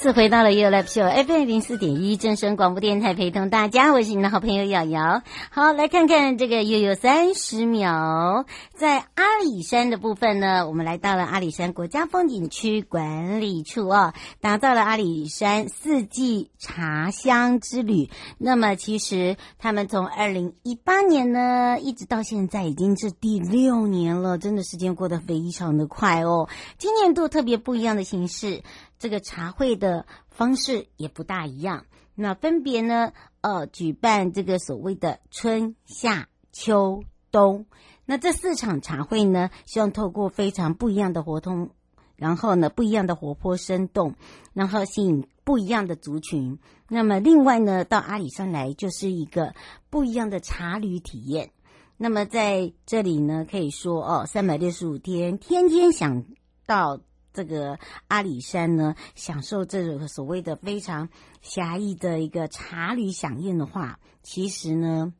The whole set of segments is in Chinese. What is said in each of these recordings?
次回到了 You Live Show FM 零四点一正声广播电台，陪同大家，我是你的好朋友瑶瑶。好，来看看这个又有三十秒，在阿里山的部分呢，我们来到了阿里山国家风景区管理处哦，打造了阿里山四季茶香之旅。那么，其实他们从二零一八年呢，一直到现在已经是第六年了，真的时间过得非常的快哦。今年度特别不一样的形式。这个茶会的方式也不大一样，那分别呢，呃，举办这个所谓的春夏秋冬，那这四场茶会呢，希望透过非常不一样的活动，然后呢，不一样的活泼生动，然后吸引不一样的族群。那么另外呢，到阿里山来就是一个不一样的茶旅体验。那么在这里呢，可以说哦，三百六十五天，天天想到。这个阿里山呢，享受这种所谓的非常狭义的一个茶旅响应的话，其实呢。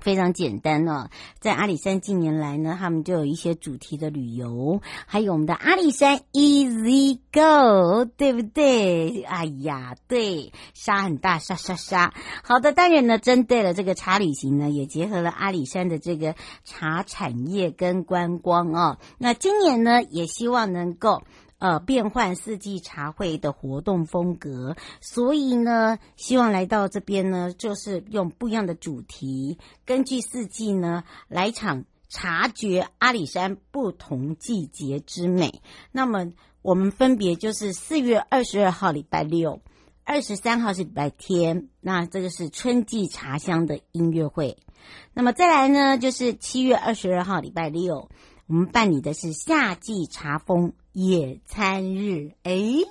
非常简单哦，在阿里山近年来呢，他们就有一些主题的旅游，还有我们的阿里山 Easy Go，对不对？哎呀，对，沙很大，沙沙沙。好的，当然呢，针对了这个茶旅行呢，也结合了阿里山的这个茶产业跟观光哦。那今年呢，也希望能够。呃，变换四季茶会的活动风格，所以呢，希望来到这边呢，就是用不一样的主题，根据四季呢，来场察觉阿里山不同季节之美。那么，我们分别就是四月二十二号礼拜六，二十三号是礼拜天，那这个是春季茶香的音乐会。那么再来呢，就是七月二十二号礼拜六，我们办理的是夏季茶风。野餐日，诶，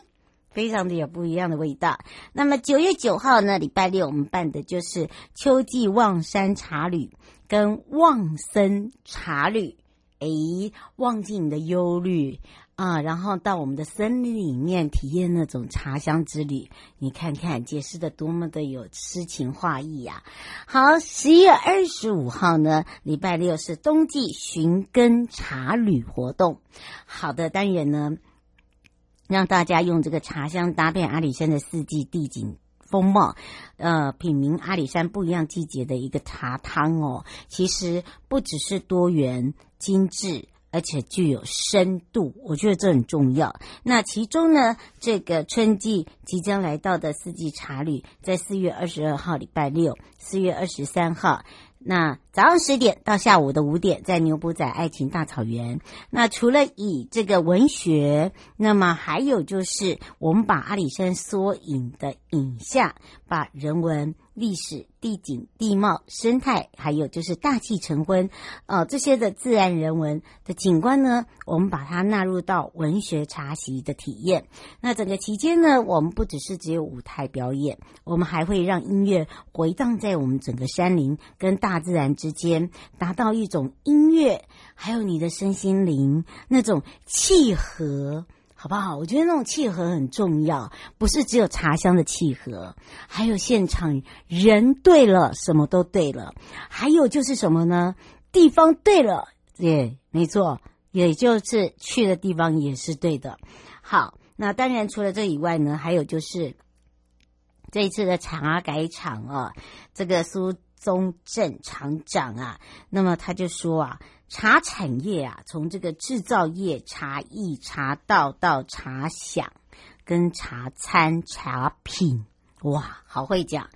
非常的有不一样的味道。那么九月九号呢，礼拜六我们办的就是秋季望山茶旅跟望森茶旅，诶，忘记你的忧虑。啊，然后到我们的森林里面体验那种茶香之旅。你看看解释的多么的有诗情画意呀！好，十一月二十五号呢，礼拜六是冬季寻根茶旅活动。好的，当然呢，让大家用这个茶香搭配阿里山的四季地景风貌，呃，品茗阿里山不一样季节的一个茶汤哦。其实不只是多元精致。而且具有深度，我觉得这很重要。那其中呢，这个春季即将来到的四季茶旅，在四月二十二号礼拜六，四月二十三号。那早上十点到下午的五点，在牛埔仔爱情大草原。那除了以这个文学，那么还有就是我们把阿里山缩影的影像，把人文、历史、地景、地貌、生态，还有就是大气成昏，呃，这些的自然人文的景观呢，我们把它纳入到文学茶席的体验。那整个期间呢，我们不只是只有舞台表演，我们还会让音乐回荡在我们整个山林跟。大自然之间，达到一种音乐，还有你的身心灵那种契合，好不好？我觉得那种契合很重要，不是只有茶香的契合，还有现场人对了，什么都对了。还有就是什么呢？地方对了，也，没错，也就是去的地方也是对的。好，那当然除了这以外呢，还有就是这一次的茶改厂啊，这个苏宗正厂长啊，那么他就说啊。茶产业啊，从这个制造业、茶艺、茶道到茶享，跟茶餐、茶品，哇，好会讲，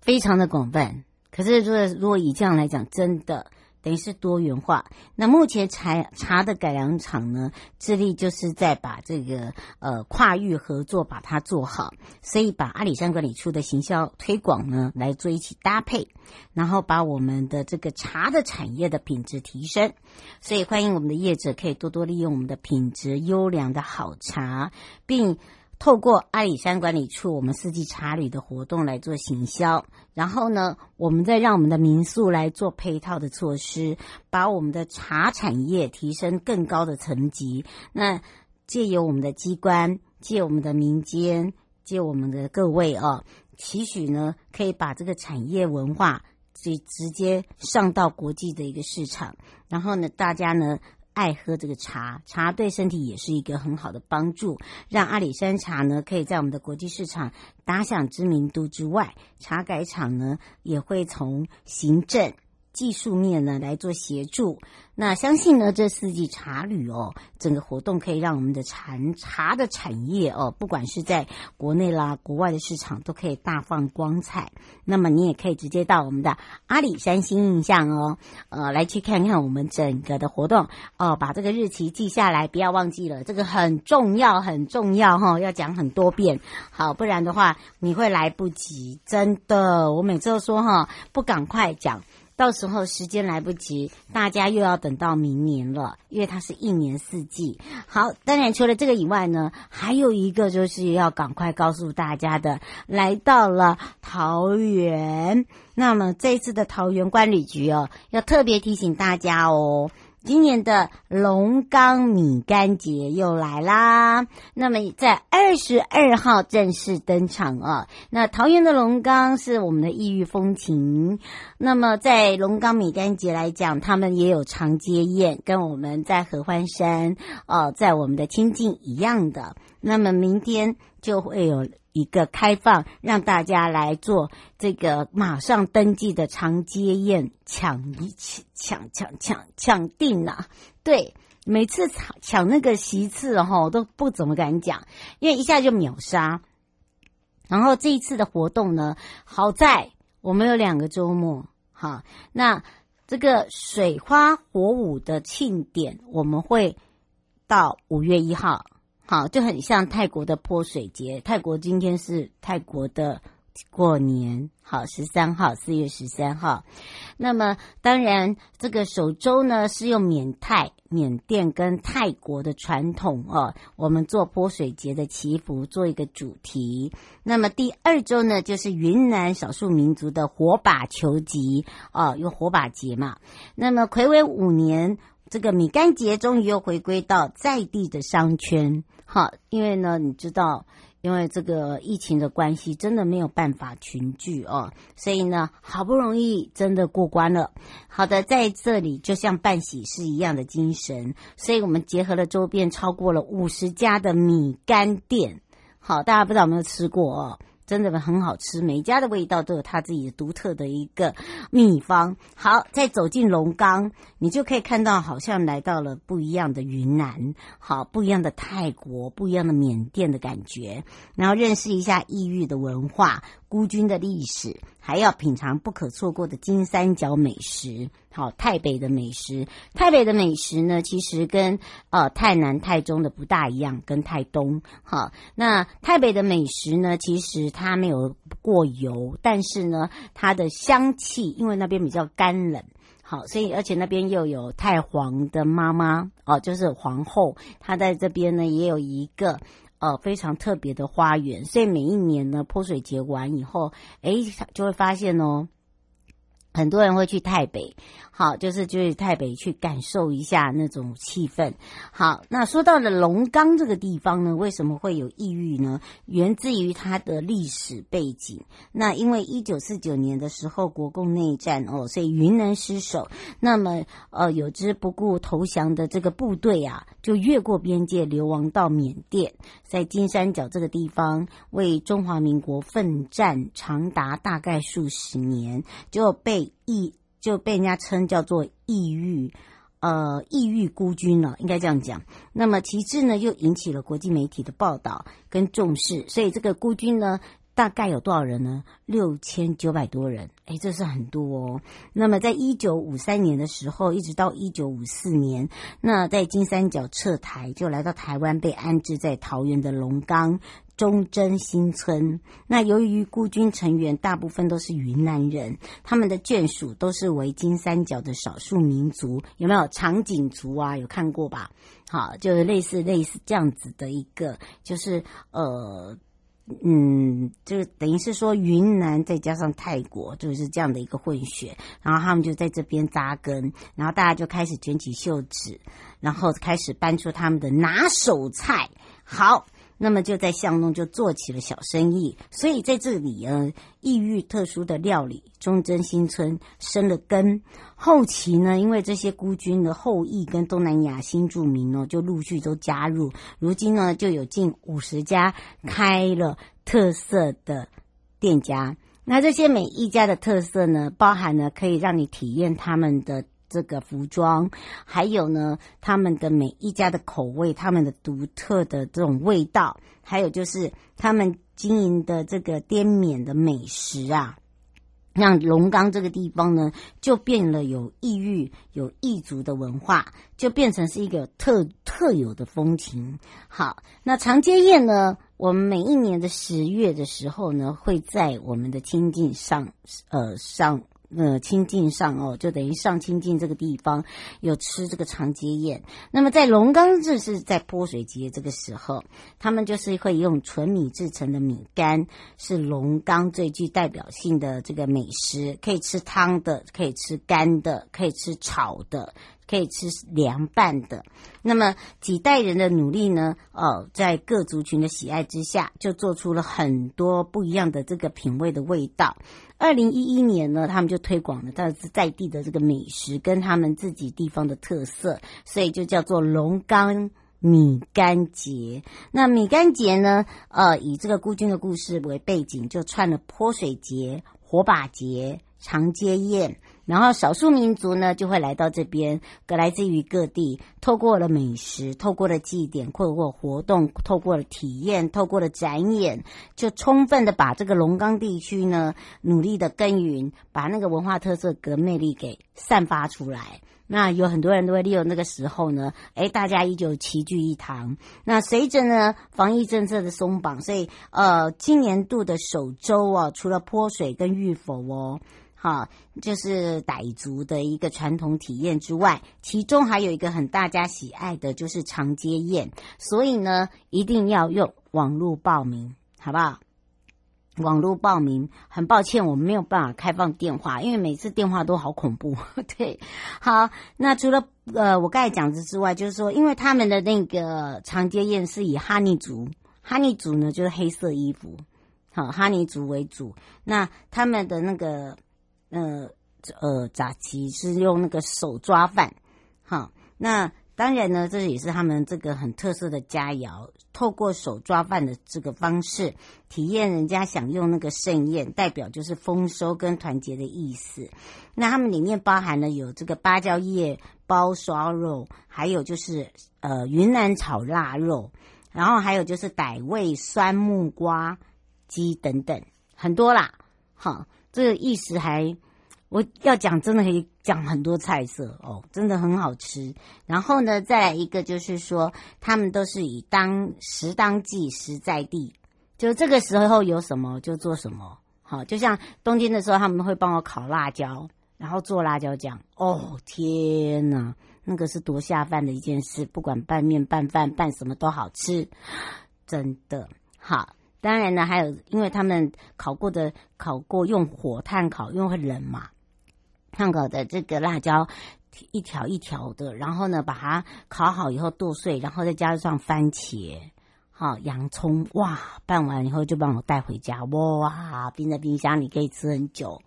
非常的广泛。可是，如果如果以这样来讲，真的。等于是多元化。那目前茶茶的改良厂呢，致力就是在把这个呃跨域合作把它做好，所以把阿里山管理处的行销推广呢来做一起搭配，然后把我们的这个茶的产业的品质提升。所以欢迎我们的业者可以多多利用我们的品质优良的好茶，并。透过阿里山管理处，我们四季茶旅的活动来做行销，然后呢，我们再让我们的民宿来做配套的措施，把我们的茶产业提升更高的层级。那借由我们的机关，借我们的民间，借我们的各位哦，期许呢，可以把这个产业文化直直接上到国际的一个市场，然后呢，大家呢。爱喝这个茶，茶对身体也是一个很好的帮助，让阿里山茶呢可以在我们的国际市场打响知名度之外，茶改厂呢也会从行政。技术面呢来做协助，那相信呢这四季茶旅哦，整个活动可以让我们的茶茶的产业哦，不管是在国内啦、国外的市场都可以大放光彩。那么你也可以直接到我们的阿里山新印象哦，呃，来去看看我们整个的活动哦，把这个日期记下来，不要忘记了，这个很重要，很重要哈、要讲很多遍，好，不然的话你会来不及，真的，我每次都说哈，不赶快讲。到时候时间来不及，大家又要等到明年了，因为它是一年四季。好，当然除了这个以外呢，还有一个就是要赶快告诉大家的，来到了桃园。那么这次的桃园管理局哦，要特别提醒大家哦。今年的龙冈米干节又来啦，那么在二十二号正式登场哦。那桃园的龙冈是我们的异域风情，那么在龙冈米干节来讲，他们也有长街宴，跟我们在合欢山哦，在我们的清境一样的。那么明天就会有。一个开放，让大家来做这个马上登记的长街宴，抢一抢抢抢抢抢定呐！对，每次抢抢那个席次哈，都不怎么敢讲，因为一下就秒杀。然后这一次的活动呢，好在我们有两个周末，哈，那这个水花火舞的庆典，我们会到五月一号。好，就很像泰国的泼水节。泰国今天是泰国的过年，好，十三号，四月十三号。那么，当然，这个首周呢是用缅泰、缅甸跟泰国的传统哦，我们做泼水节的祈福做一个主题。那么第二周呢，就是云南少数民族的火把球集哦，用火把节嘛。那么睽违五年，这个米干节终于又回归到在地的商圈。好，因为呢，你知道，因为这个疫情的关系，真的没有办法群聚哦，所以呢，好不容易真的过关了。好的，在这里就像办喜事一样的精神，所以我们结合了周边超过了五十家的米干店。好，大家不知道有没有吃过哦？真的很好吃，每家的味道都有它自己独特的一个秘方。好，再走进龙岗，你就可以看到，好像来到了不一样的云南，好，不一样的泰国，不一样的缅甸的感觉，然后认识一下异域的文化。孤军的历史，还要品尝不可错过的金三角美食。好，泰北的美食，泰北的美食呢，其实跟呃泰南、泰中的不大一样，跟泰东。好，那泰北的美食呢，其实它没有过油，但是呢，它的香气，因为那边比较干冷，好，所以而且那边又有太皇的妈妈哦，就是皇后，她在这边呢也有一个。呃，非常特别的花园，所以每一年呢，泼水节完以后，诶，就会发现哦，很多人会去泰北，好，就是就去泰北去感受一下那种气氛。好，那说到了龙冈这个地方呢，为什么会有异域呢？源自于它的历史背景。那因为一九四九年的时候，国共内战哦，所以云南失守。那么呃，有支不顾投降的这个部队啊，就越过边界流亡到缅甸，在金三角这个地方为中华民国奋战长达大概数十年，就被。抑就被人家称叫做抑郁，呃，抑郁孤军了，应该这样讲。那么其次呢，又引起了国际媒体的报道跟重视，所以这个孤军呢，大概有多少人呢？六千九百多人，诶，这是很多哦。那么在一九五三年的时候，一直到一九五四年，那在金三角撤台，就来到台湾，被安置在桃园的龙岗。忠贞新村。那由于孤军成员大部分都是云南人，他们的眷属都是为金三角的少数民族，有没有长颈族啊？有看过吧？好，就是类似类似这样子的一个，就是呃，嗯，就等于是说云南再加上泰国，就是这样的一个混血，然后他们就在这边扎根，然后大家就开始卷起袖子，然后开始搬出他们的拿手菜。好。那么就在巷弄就做起了小生意，所以在这里呃，异域特殊的料理忠贞新村生了根。后期呢，因为这些孤军的后裔跟东南亚新住民呢，就陆续都加入，如今呢就有近五十家开了特色的店家。那这些每一家的特色呢，包含了可以让你体验他们的。这个服装，还有呢，他们的每一家的口味，他们的独特的这种味道，还有就是他们经营的这个滇缅的美食啊，让龙岗这个地方呢，就变了有异域、有异族的文化，就变成是一个特特有的风情。好，那长街宴呢，我们每一年的十月的时候呢，会在我们的清境上，呃，上。呃，清境上哦，就等于上清境这个地方有吃这个长街宴。那么在龙冈，这是在泼水节这个时候，他们就是会用纯米制成的米干，是龙冈最具代表性的这个美食，可以吃汤的，可以吃干的，可以吃炒的。可以吃凉拌的，那么几代人的努力呢？哦，在各族群的喜爱之下，就做出了很多不一样的这个品味的味道。二零一一年呢，他们就推广了他在地的这个美食跟他们自己地方的特色，所以就叫做龙岗米干节。那米干节呢，呃，以这个孤军的故事为背景，就串了泼水节、火把节、长街宴。然后少数民族呢，就会来到这边，各来自于各地，透过了美食，透过了祭典，透过活动，透过了体验，透过了展演，就充分的把这个龙冈地区呢，努力的耕耘，把那个文化特色跟魅力给散发出来。那有很多人都会利用那个时候呢，诶，大家依旧齐聚一堂。那随着呢防疫政策的松绑，所以呃，今年度的首周啊，除了泼水跟浴佛哦。好，就是傣族的一个传统体验之外，其中还有一个很大家喜爱的就是长街宴，所以呢，一定要用网络报名，好不好？网络报名，很抱歉，我们没有办法开放电话，因为每次电话都好恐怖。对，好，那除了呃我刚才讲的之外，就是说，因为他们的那个长街宴是以哈尼族，哈尼族呢就是黑色衣服，好，哈尼族为主，那他们的那个。呃呃，扎旗是用那个手抓饭，哈，那当然呢，这也是他们这个很特色的佳肴。透过手抓饭的这个方式，体验人家享用那个盛宴，代表就是丰收跟团结的意思。那他们里面包含了有这个芭蕉叶包烧肉，还有就是呃云南炒腊肉，然后还有就是傣味酸木瓜鸡等等，很多啦，哈。这个意思还，我要讲真的可以讲很多菜色哦，真的很好吃。然后呢，再来一个就是说，他们都是以当时当季时在地，就这个时候有什么就做什么。好，就像冬天的时候，他们会帮我烤辣椒，然后做辣椒酱。哦天哪，那个是多下饭的一件事，不管拌面、拌饭、拌什么都好吃，真的好。当然呢，还有，因为他们烤过的烤过用火炭烤，因为会冷嘛，炭烤的这个辣椒。一条一条的，然后呢，把它烤好以后剁碎，然后再加上番茄，好洋葱，哇，拌完以后就帮我带回家，哇，冰在冰箱里可以吃很久。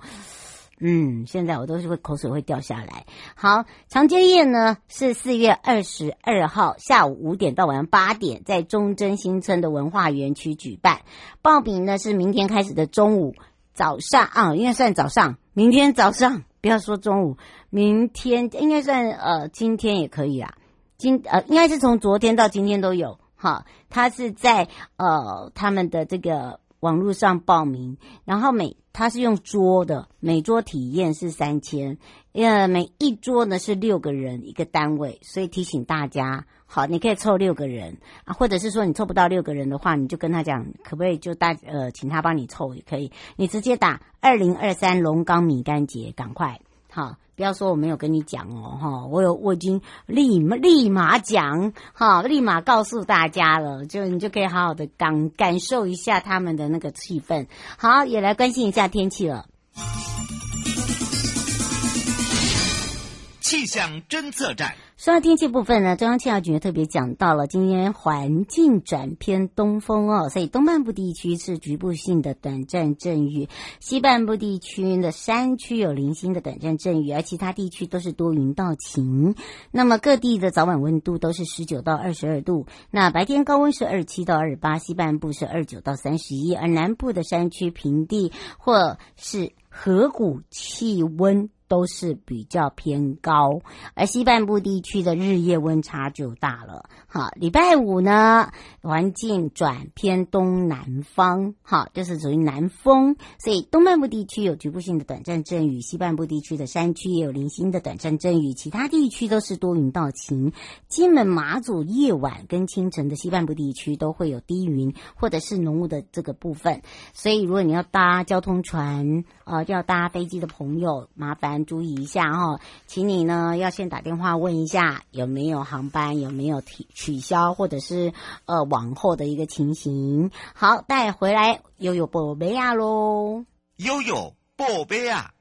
嗯，现在我都是会口水会掉下来。好，长街宴呢是四月二十二号下午五点到晚上八点，在中正新村的文化园区举办。报名呢是明天开始的中午早上啊，应该算早上，明天早上。不要说中午，明天应该算呃，今天也可以啦。今呃，应该是从昨天到今天都有哈。他是在呃他们的这个网络上报名，然后每他是用桌的，每桌体验是三千，呃，每一桌呢是六个人一个单位，所以提醒大家，好，你可以凑六个人啊，或者是说你凑不到六个人的话，你就跟他讲，可不可以就大呃，请他帮你凑也可以，你直接打二零二三龙岗米干节，赶快，好，不要说我没有跟你讲哦，哈，我有我已经立立马讲，哈，立马告诉大家了，就你就可以好好的感感受一下他们的那个气氛，好，也来关心一下天气了。气象侦测站。说到天气部分呢，中央气象局特别讲到了，今天环境转偏东风哦，所以东半部地区是局部性的短暂阵雨，西半部地区的山区有零星的短暂阵雨，而其他地区都是多云到晴。那么各地的早晚温度都是十九到二十二度，那白天高温是二七到二十八，西半部是二九到三十一，而南部的山区平地或是河谷气温。都是比较偏高，而西半部地区的日夜温差就大了。好，礼拜五呢，环境转偏东南方，好，就是属于南风，所以东半部地区有局部性的短暂阵雨，西半部地区的山区也有零星的短暂阵雨，其他地区都是多云到晴。金门、马祖夜晚跟清晨的西半部地区都会有低云或者是浓雾的这个部分，所以如果你要搭交通船，呃，要搭飞机的朋友，麻烦。注意一下哈，请你呢要先打电话问一下有没有航班，有没有取取消或者是呃往后的一个情形。好，带回来悠悠宝贝呀喽，悠悠宝贝呀。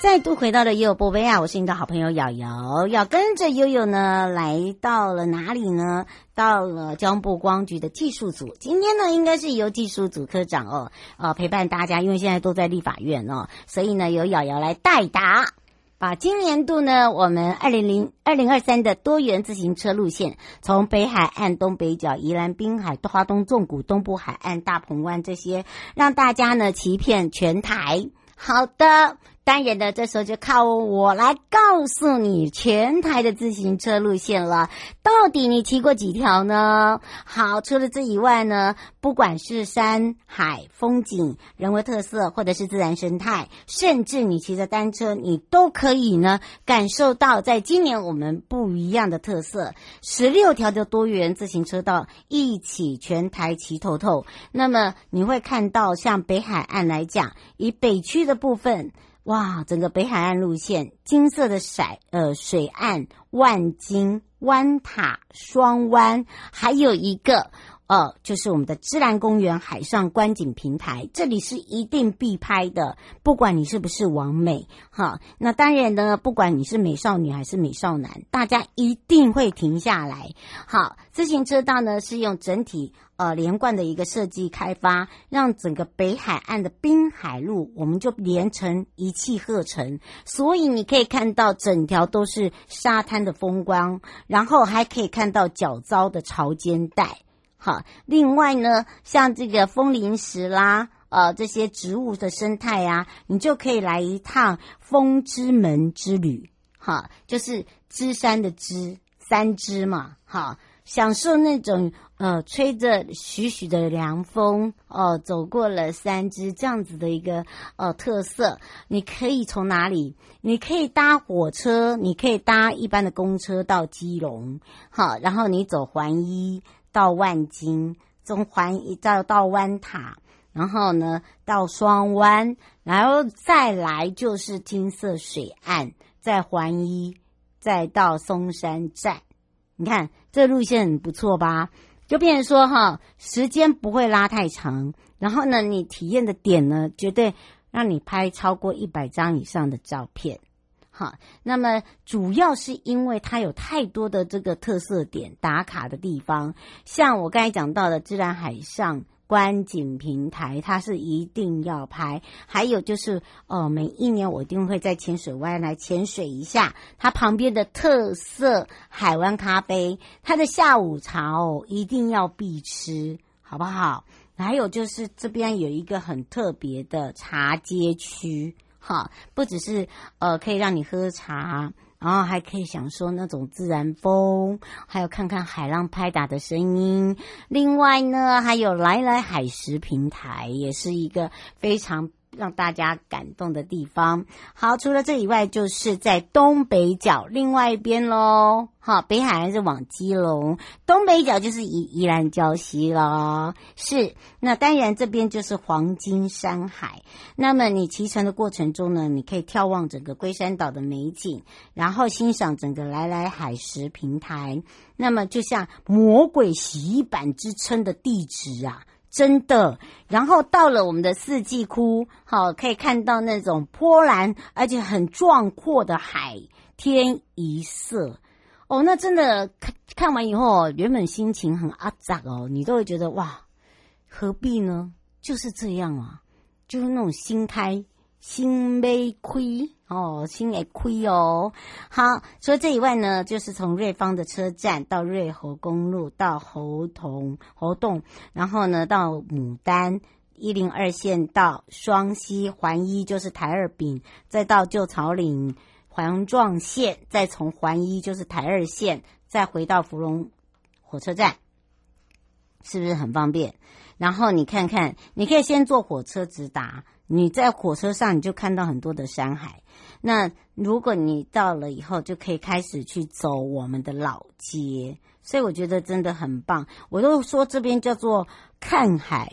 再度回到了悠悠宝贝啊！我是你的好朋友瑶瑶，要跟着悠悠呢，来到了哪里呢？到了江部光局的技术组。今天呢，应该是由技术组科长哦，呃，陪伴大家，因为现在都在立法院哦，所以呢，由瑶瑶来代答，把今年度呢，我们二零零二零二三的多元自行车路线，从北海岸、东北角、宜兰滨海、花东纵谷、东部海岸、大鹏湾这些，让大家呢骑遍全台。好的。当然的，这时候就靠我来告诉你全台的自行车路线了。到底你骑过几条呢？好，除了这以外呢，不管是山海风景、人文特色，或者是自然生态，甚至你骑着单车，你都可以呢感受到，在今年我们不一样的特色，十六条的多元自行车道一起全台骑透透。那么你会看到，像北海岸来讲，以北区的部分。哇，整个北海岸路线，金色的色呃水岸、万金湾塔、双湾，还有一个呃，就是我们的芝兰公园海上观景平台，这里是一定必拍的，不管你是不是王美哈。那当然呢，不管你是美少女还是美少男，大家一定会停下来。好，自行车道呢是用整体。呃，连贯的一个设计开发，让整个北海岸的滨海路，我们就连成一气呵成。所以你可以看到整条都是沙滩的风光，然后还可以看到角遭的潮间带。好，另外呢，像这个风铃石啦，呃，这些植物的生态啊，你就可以来一趟风之门之旅。好，就是芝山的芝，三芝嘛。好。享受那种呃吹着徐徐的凉风哦、呃，走过了三芝这样子的一个呃特色，你可以从哪里？你可以搭火车，你可以搭一般的公车到基隆，好，然后你走环一到万金，从环一到到湾塔，然后呢到双湾，然后再来就是金色水岸，再环一再到松山站。你看这路线很不错吧？就变成说哈，时间不会拉太长，然后呢，你体验的点呢，绝对让你拍超过一百张以上的照片。好，那么主要是因为它有太多的这个特色点打卡的地方，像我刚才讲到的自然海上观景平台，它是一定要拍。还有就是，哦，每一年我一定会在浅水湾来潜水一下，它旁边的特色海湾咖啡，它的下午茶哦，一定要必吃，好不好？还有就是这边有一个很特别的茶街区。好，不只是呃可以让你喝茶，然后还可以享受那种自然风，还有看看海浪拍打的声音。另外呢，还有来来海食平台，也是一个非常。让大家感动的地方。好，除了这以外，就是在东北角另外一边喽。好，北海岸是往基隆，东北角就是宜宜兰礁溪了。是，那当然这边就是黄金山海。那么你骑乘的过程中呢，你可以眺望整个龟山岛的美景，然后欣赏整个来来海石平台。那么就像魔鬼洗衣板之称的地址啊。真的，然后到了我们的四季窟，好，可以看到那种波澜而且很壮阔的海天一色哦。那真的看看完以后，原本心情很阿杂哦，你都会觉得哇，何必呢？就是这样啊，就是那种心态心没亏。哦，心也亏哦。好，除了这以外呢，就是从瑞芳的车站到瑞猴公路到猴硐猴洞，然后呢到牡丹一零二线到双溪环一，就是台二丙，再到旧草岭环状线，再从环一就是台二线，再回到芙蓉火车站，是不是很方便？然后你看看，你可以先坐火车直达，你在火车上你就看到很多的山海。那如果你到了以后，就可以开始去走我们的老街，所以我觉得真的很棒。我都说这边叫做看海，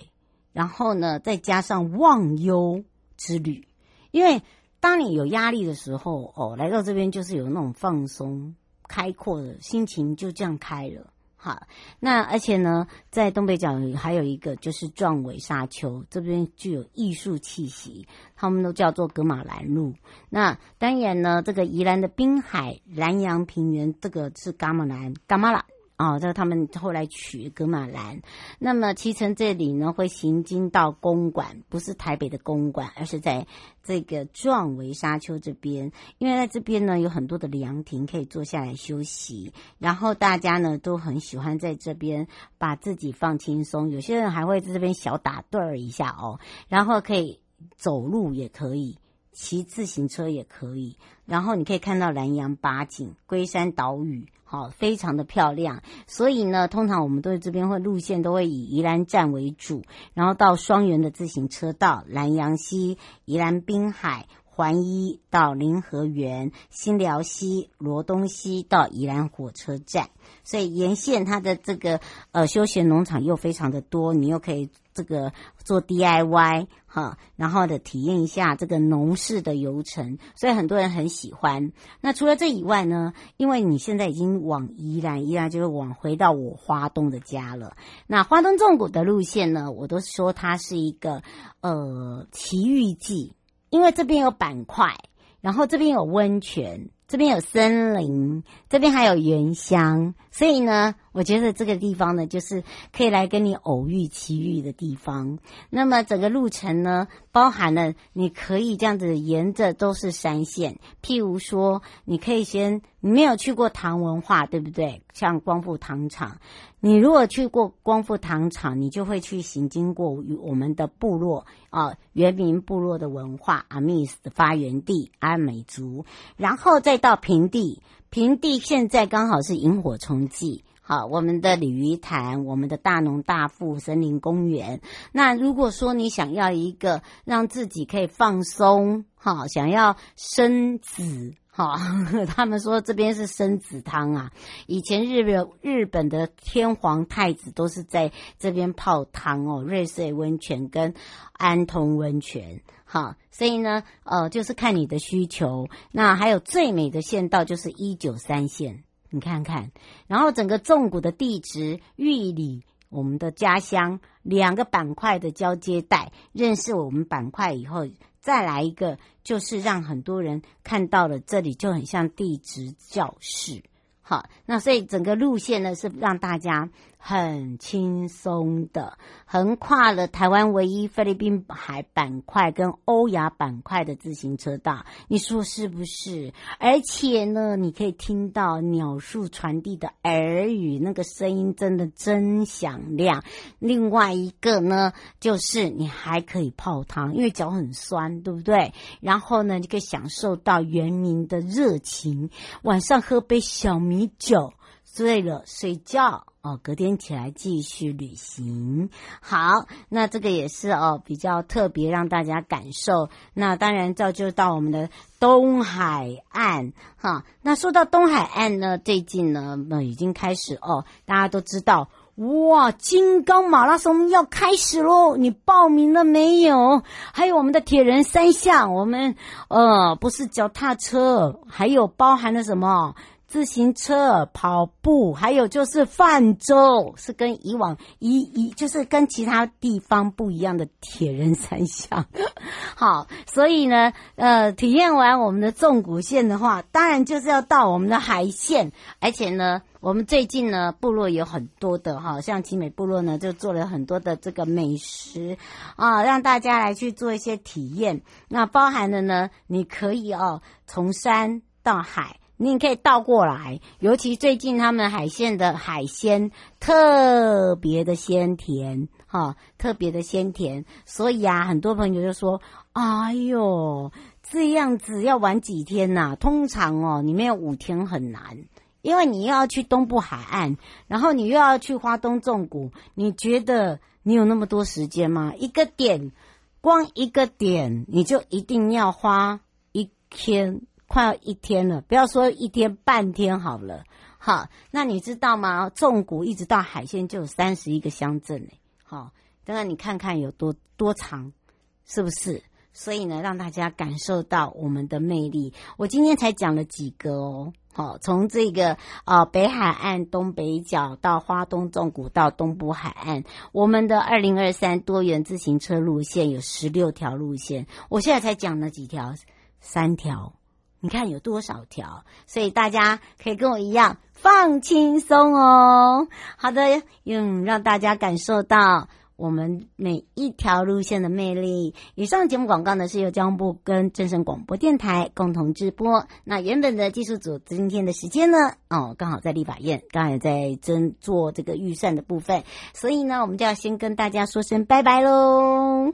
然后呢再加上忘忧之旅，因为当你有压力的时候，哦，来到这边就是有那种放松、开阔的心情，就这样开了。好，那而且呢，在东北角还有一个就是壮伟沙丘，这边具有艺术气息，他们都叫做格马兰路。那当然呢，这个宜兰的滨海南洋平原，这个是伽马兰，伽马兰。哦，这个他们后来取格玛兰。那么骑乘这里呢，会行经到公馆，不是台北的公馆，而是在这个壮围沙丘这边。因为在这边呢，有很多的凉亭可以坐下来休息，然后大家呢都很喜欢在这边把自己放轻松。有些人还会在这边小打盹儿一下哦，然后可以走路也可以。骑自行车也可以，然后你可以看到南洋八景、龟山岛屿，好，非常的漂亮。所以呢，通常我们都这边会路线都会以宜兰站为主，然后到双园的自行车道、兰阳溪、宜兰滨海。环一到林和园、新寮溪、罗东溪到宜兰火车站，所以沿线它的这个呃休闲农场又非常的多，你又可以这个做 DIY 哈，然后的体验一下这个农事的游程，所以很多人很喜欢。那除了这以外呢，因为你现在已经往宜兰，宜兰就是往回到我花东的家了。那花东纵谷的路线呢，我都说它是一个呃奇遇记。因为这边有板块，然后这边有温泉，这边有森林，这边还有原乡，所以呢，我觉得这个地方呢，就是可以来跟你偶遇奇遇的地方。那么整个路程呢，包含了你可以这样子沿着都是山线，譬如说，你可以先。你没有去过唐文化，对不对？像光复糖厂，你如果去过光复糖厂，你就会去行经过与我们的部落啊，原民部落的文化，阿密斯的发源地阿美族，然后再到平地，平地现在刚好是萤火虫季，好，我们的鲤鱼潭，我们的大农大富森林公园。那如果说你想要一个让自己可以放松，哈，想要生子。哈，他们说这边是生子汤啊。以前日本日本的天皇太子都是在这边泡汤哦，瑞穗温泉跟安通温泉。哈，所以呢，呃，就是看你的需求。那还有最美的县道就是一九三线，你看看。然后整个纵谷的地质，玉里，我们的家乡，两个板块的交接带，认识我们板块以后。再来一个就是让很多人看到了这里就很像地质教室。好，那所以整个路线呢是让大家很轻松的横跨了台湾唯一菲律宾海板块跟欧亚板块的自行车道，你说是不是？而且呢，你可以听到鸟树传递的耳语，那个声音真的真响亮。另外一个呢，就是你还可以泡汤，因为脚很酸，对不对？然后呢，你可以享受到原民的热情，晚上喝杯小米。酒醉了睡觉哦，隔天起来继续旅行。好，那这个也是哦，比较特别让大家感受。那当然造就到我们的东海岸哈。那说到东海岸呢，最近呢，那已经开始哦，大家都知道哇，金刚马拉松要开始喽！你报名了没有？还有我们的铁人三项，我们呃不是脚踏车，还有包含了什么？自行车、跑步，还有就是泛舟，是跟以往一一就是跟其他地方不一样的铁人三项。好，所以呢，呃，体验完我们的纵谷线的话，当然就是要到我们的海线，而且呢，我们最近呢，部落有很多的哈，像奇美部落呢，就做了很多的这个美食啊，让大家来去做一些体验。那包含的呢，你可以哦，从山到海。你可以倒过来，尤其最近他们海鲜的海鲜特别的鲜甜，哈，特别的鲜甜，所以啊，很多朋友就说：“哎呦，这样子要玩几天呐、通常哦，你没有五天很难，因为你又要去东部海岸，然后你又要去花东纵谷，你觉得你有那么多时间吗？一个点，光一个点，你就一定要花一天。”快要一天了，不要说一天半天好了。好，那你知道吗？纵谷一直到海线就有三十一个乡镇呢。好，等等你看看有多多长，是不是？所以呢，让大家感受到我们的魅力。我今天才讲了几个哦。好，从这个啊、北海岸东北角到花东纵谷到东部海岸，我们的二零二三多元自行车路线有十六条路线。我现在才讲了几条，三条。你看有多少条，所以大家可以跟我一样放轻松哦。好的，嗯，让大家感受到我们每一条路线的魅力。以上节目广告呢是由交通部跟正声广播电台共同直播。那原本的技术组今天的时间呢，哦，刚好在立法院，刚才在争做这个预算的部分，所以呢，我们就要先跟大家说声拜拜喽。